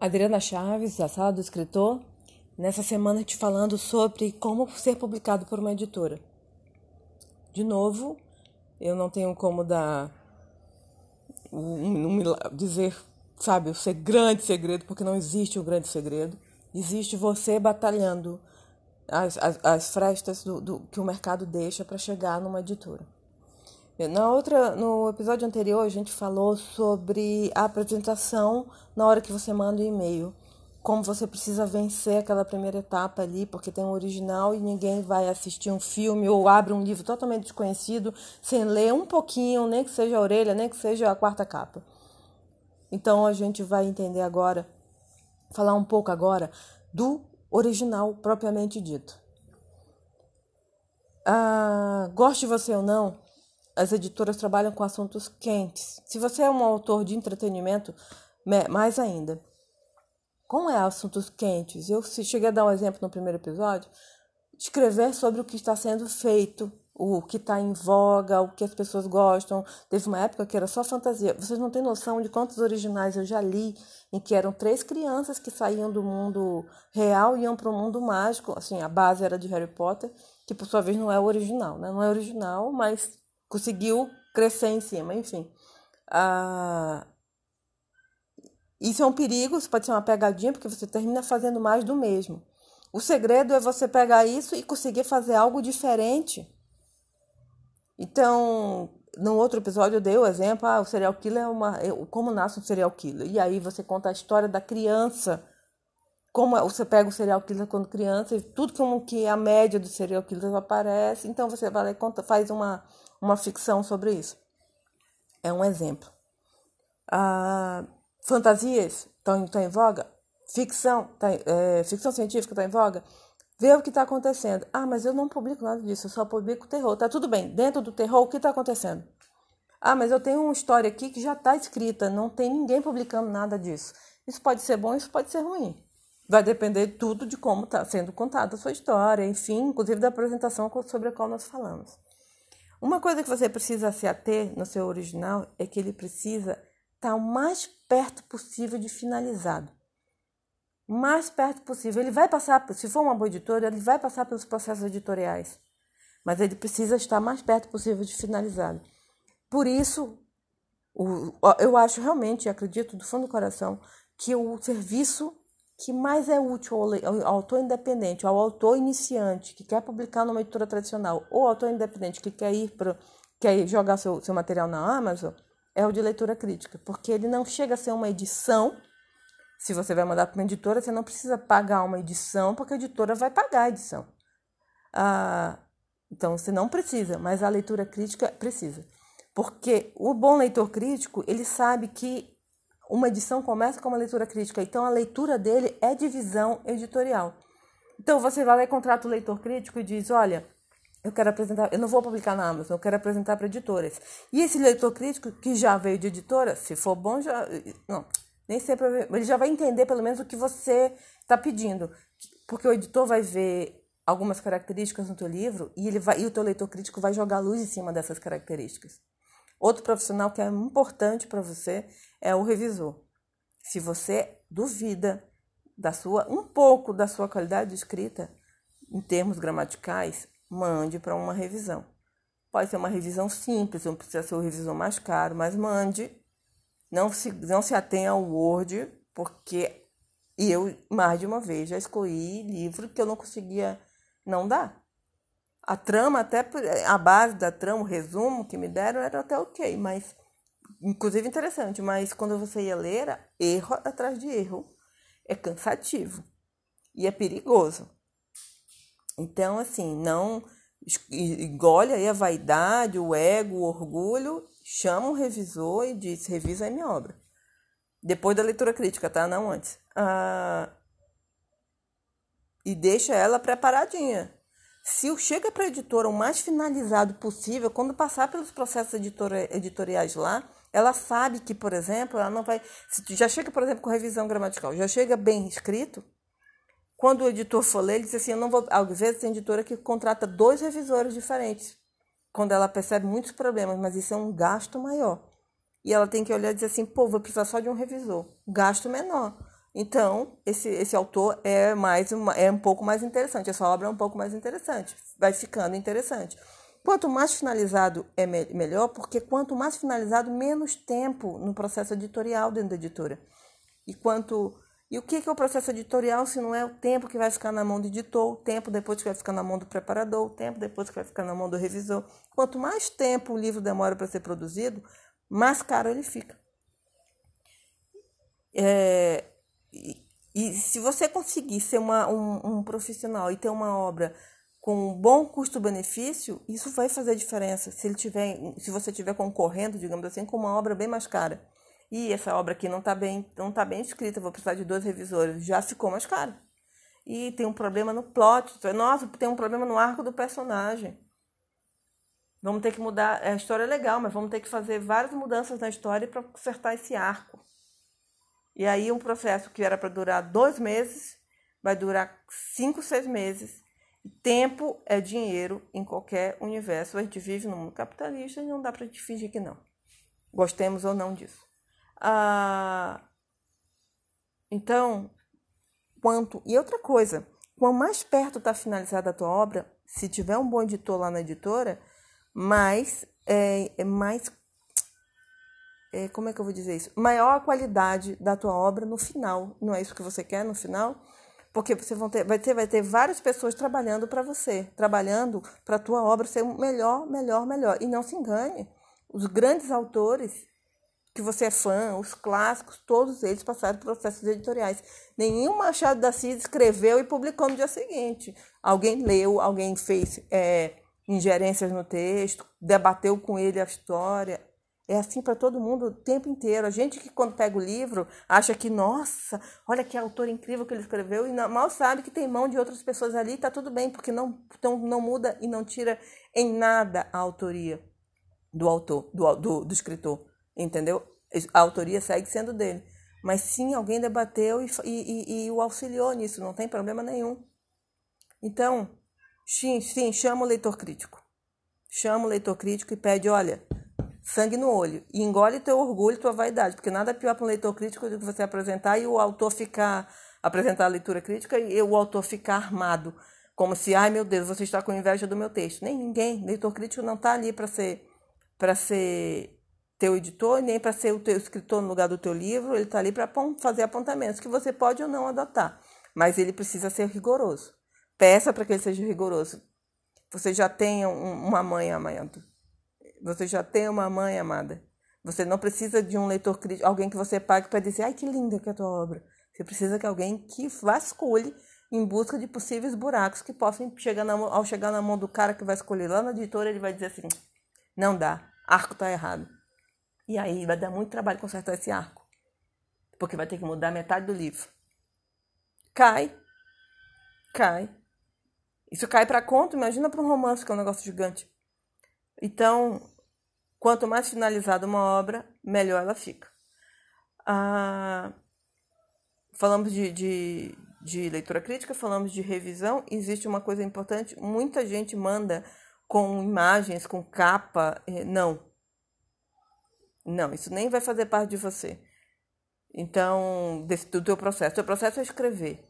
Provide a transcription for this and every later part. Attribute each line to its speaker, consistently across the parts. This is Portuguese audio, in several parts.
Speaker 1: Adriana Chaves, da Sala do Escritor, nessa semana te falando sobre como ser publicado por uma editora. De novo, eu não tenho como dar um, um, dizer, sabe, o grande segredo, porque não existe o um grande segredo. Existe você batalhando as, as, as frestas do, do, que o mercado deixa para chegar numa editora. Na outra, no episódio anterior, a gente falou sobre a apresentação na hora que você manda o e-mail. Como você precisa vencer aquela primeira etapa ali, porque tem um original e ninguém vai assistir um filme ou abre um livro totalmente desconhecido sem ler um pouquinho, nem que seja a orelha, nem que seja a quarta capa. Então a gente vai entender agora, falar um pouco agora do original propriamente dito. Ah, goste você ou não, as editoras trabalham com assuntos quentes. Se você é um autor de entretenimento, mais ainda. Como é assuntos quentes? Eu cheguei a dar um exemplo no primeiro episódio. Escrever sobre o que está sendo feito, o que está em voga, o que as pessoas gostam. Teve uma época que era só fantasia. Vocês não têm noção de quantos originais eu já li em que eram três crianças que saíam do mundo real e iam para o mundo mágico. Assim, a base era de Harry Potter, que por sua vez não é original, né? Não é original, mas conseguiu crescer em cima, enfim. Ah, isso é um perigo, isso pode ser uma pegadinha, porque você termina fazendo mais do mesmo. O segredo é você pegar isso e conseguir fazer algo diferente. Então, no outro episódio eu dei o exemplo, ah, o serial killer é uma, como nasce um serial killer. E aí você conta a história da criança, como é, você pega o serial killer quando criança e tudo como que a média do serial killer aparece. Então você vai lá e conta, faz uma uma ficção sobre isso. É um exemplo. Ah, fantasias estão tá em voga? Ficção, tá, é, ficção científica está em voga? Vê o que está acontecendo. Ah, mas eu não publico nada disso, eu só publico terror. Tá tudo bem. Dentro do terror, o que está acontecendo? Ah, mas eu tenho uma história aqui que já está escrita, não tem ninguém publicando nada disso. Isso pode ser bom, isso pode ser ruim. Vai depender tudo de como está sendo contada a sua história, enfim, inclusive da apresentação sobre a qual nós falamos. Uma coisa que você precisa se ater no seu original é que ele precisa estar o mais perto possível de finalizado. O mais perto possível. Ele vai passar, se for uma boa editora, ele vai passar pelos processos editoriais. Mas ele precisa estar mais perto possível de finalizado. Por isso, eu acho realmente, acredito do fundo do coração, que o serviço que mais é útil ao, autor independente, ao autor iniciante que quer publicar numa editora tradicional, ou ao autor independente que quer ir para quer jogar seu, seu material na Amazon, é o de leitura crítica, porque ele não chega a ser uma edição. Se você vai mandar para uma editora, você não precisa pagar uma edição, porque a editora vai pagar a edição. Ah, então você não precisa, mas a leitura crítica precisa. Porque o bom leitor crítico, ele sabe que uma edição começa com uma leitura crítica, então a leitura dele é divisão editorial. Então você vai lá e contrata o leitor crítico e diz: Olha, eu quero apresentar, eu não vou publicar na Amazon, eu quero apresentar para editoras. E esse leitor crítico, que já veio de editora, se for bom, já. Não, nem sempre. Ele já vai entender pelo menos o que você está pedindo. Porque o editor vai ver algumas características no teu livro e, ele vai, e o teu leitor crítico vai jogar luz em cima dessas características. Outro profissional que é importante para você é o revisor. Se você duvida da sua um pouco da sua qualidade de escrita em termos gramaticais, mande para uma revisão. Pode ser uma revisão simples, não precisa ser o revisor mais caro, mas mande. Não se, não se atenha ao Word, porque eu, mais de uma vez, já excluí livro que eu não conseguia não dar. A trama, até a base da trama, o resumo que me deram era até ok, mas inclusive interessante, mas quando você ia ler, era erro atrás de erro. É cansativo e é perigoso. Então, assim, não engole aí a vaidade, o ego, o orgulho, chama o revisor e diz: revisa a minha obra. Depois da leitura crítica, tá? Não antes. Ah, e deixa ela preparadinha. Se chega para a editora o mais finalizado possível, quando passar pelos processos editoriais lá, ela sabe que, por exemplo, ela não vai. Se já chega, por exemplo, com revisão gramatical, já chega bem escrito. Quando o editor for ler, ele diz assim: eu não vou. Às vezes tem editora que contrata dois revisores diferentes, quando ela percebe muitos problemas, mas isso é um gasto maior. E ela tem que olhar e dizer assim: pô, vou precisar só de um revisor, gasto menor. Então, esse, esse autor é mais uma, é um pouco mais interessante, essa obra é um pouco mais interessante, vai ficando interessante. Quanto mais finalizado é me melhor, porque quanto mais finalizado, menos tempo no processo editorial dentro da editora. E quanto e o que é o processo editorial se não é o tempo que vai ficar na mão do editor, o tempo depois que vai ficar na mão do preparador, o tempo depois que vai ficar na mão do revisor? Quanto mais tempo o livro demora para ser produzido, mais caro ele fica. É, e, se você conseguir ser uma, um, um profissional e ter uma obra com um bom custo-benefício, isso vai fazer diferença. Se, ele tiver, se você estiver concorrendo, digamos assim, com uma obra bem mais cara e essa obra aqui não está bem, não tá bem escrita, vou precisar de dois revisores, já ficou mais caro. E tem um problema no plot, nossa, tem um problema no arco do personagem. Vamos ter que mudar, a história é legal, mas vamos ter que fazer várias mudanças na história para consertar esse arco. E aí um processo que era para durar dois meses vai durar cinco, seis meses. Tempo é dinheiro em qualquer universo. A gente vive no mundo capitalista e não dá para gente fingir que não. Gostemos ou não disso. Ah, então, quanto. E outra coisa, quanto mais perto está finalizada a tua obra, se tiver um bom editor lá na editora, mais, é, é mais é, como é que eu vou dizer isso? Maior a qualidade da tua obra no final. Não é isso que você quer no final? Porque você vão ter, vai, ter, vai ter várias pessoas trabalhando para você, trabalhando para a tua obra ser melhor, melhor, melhor. E não se engane, os grandes autores que você é fã, os clássicos, todos eles passaram por processos editoriais. Nenhum Machado da Assis escreveu e publicou no dia seguinte. Alguém leu, alguém fez é, ingerências no texto, debateu com ele a história. É assim para todo mundo o tempo inteiro. A gente que quando pega o livro acha que, nossa, olha que autor incrível que ele escreveu e mal sabe que tem mão de outras pessoas ali está tudo bem, porque não, então, não muda e não tira em nada a autoria do autor, do, do, do escritor entendeu? A autoria segue sendo dele. Mas sim, alguém debateu e, e, e o auxiliou nisso, não tem problema nenhum. Então, sim, sim, chama o leitor crítico. Chama o leitor crítico e pede, olha, sangue no olho. E engole teu orgulho, tua vaidade, porque nada é pior para um leitor crítico do que você apresentar e o autor ficar, apresentar a leitura crítica e o autor ficar armado. Como se, ai meu Deus, você está com inveja do meu texto. Nem ninguém. Leitor crítico não está ali para ser, para ser teu editor, nem para ser o teu escritor no lugar do teu livro, ele está ali para fazer apontamentos que você pode ou não adotar, mas ele precisa ser rigoroso. Peça para que ele seja rigoroso. Você já tem uma mãe amada. Você já tem uma mãe amada. Você não precisa de um leitor crítico, alguém que você pague para dizer, ai que linda que é a tua obra. Você precisa de alguém que vasculhe em busca de possíveis buracos que possam chegar na, ao chegar na mão do cara que vai escolher lá na editora, ele vai dizer assim: não dá, arco está errado. E aí vai dar muito trabalho consertar esse arco. Porque vai ter que mudar metade do livro. Cai. Cai. Isso cai para conto, imagina para um romance, que é um negócio gigante. Então, quanto mais finalizada uma obra, melhor ela fica. Ah, falamos de, de, de leitura crítica, falamos de revisão. Existe uma coisa importante: muita gente manda com imagens, com capa. Eh, não, não, isso nem vai fazer parte de você. Então, desse, do teu processo. O teu processo é escrever.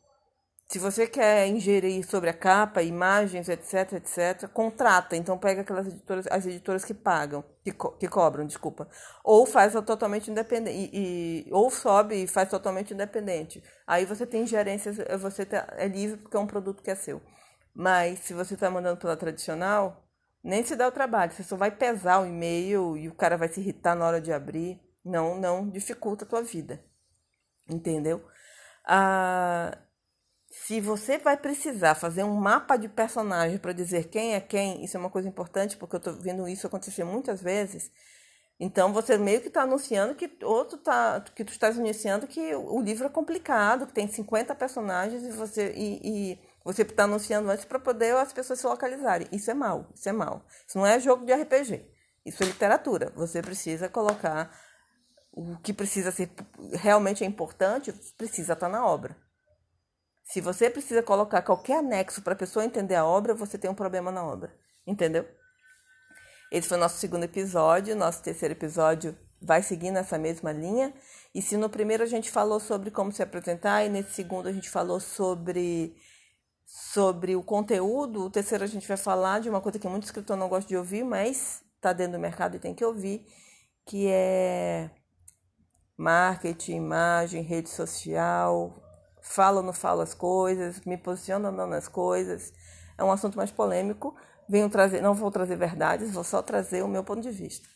Speaker 1: Se você quer ingerir sobre a capa, imagens, etc, etc, contrata. Então pega aquelas editoras, as editoras que pagam, que, co que cobram, desculpa. Ou faz totalmente independente, e, e, ou sobe e faz totalmente independente. Aí você tem gerências, você tá, é livre porque é um produto que é seu. Mas se você está mandando pela tradicional, nem se dá o trabalho, você só vai pesar o e-mail e o cara vai se irritar na hora de abrir. Não, não dificulta a tua vida. Entendeu? Ah, se você vai precisar fazer um mapa de personagem para dizer quem é quem, isso é uma coisa importante, porque eu estou vendo isso acontecer muitas vezes. Então você meio que está anunciando que outro tá que tu estás anunciando que o livro é complicado, que tem 50 personagens e você e, e você está anunciando antes para poder as pessoas se localizarem. Isso é mal, isso é mal. Isso não é jogo de RPG. Isso é literatura. Você precisa colocar o que precisa ser realmente é importante, precisa estar tá na obra. Se você precisa colocar qualquer anexo para a pessoa entender a obra, você tem um problema na obra. Entendeu? Esse foi o nosso segundo episódio. Nosso terceiro episódio vai seguir nessa mesma linha. E se no primeiro a gente falou sobre como se apresentar e nesse segundo a gente falou sobre sobre o conteúdo, o terceiro a gente vai falar de uma coisa que muito escritor não gosta de ouvir, mas está dentro do mercado e tem que ouvir, que é marketing, imagem, rede social, falo ou não falo as coisas, me posiciono ou não nas coisas. É um assunto mais polêmico. Venho trazer, não vou trazer verdades, vou só trazer o meu ponto de vista.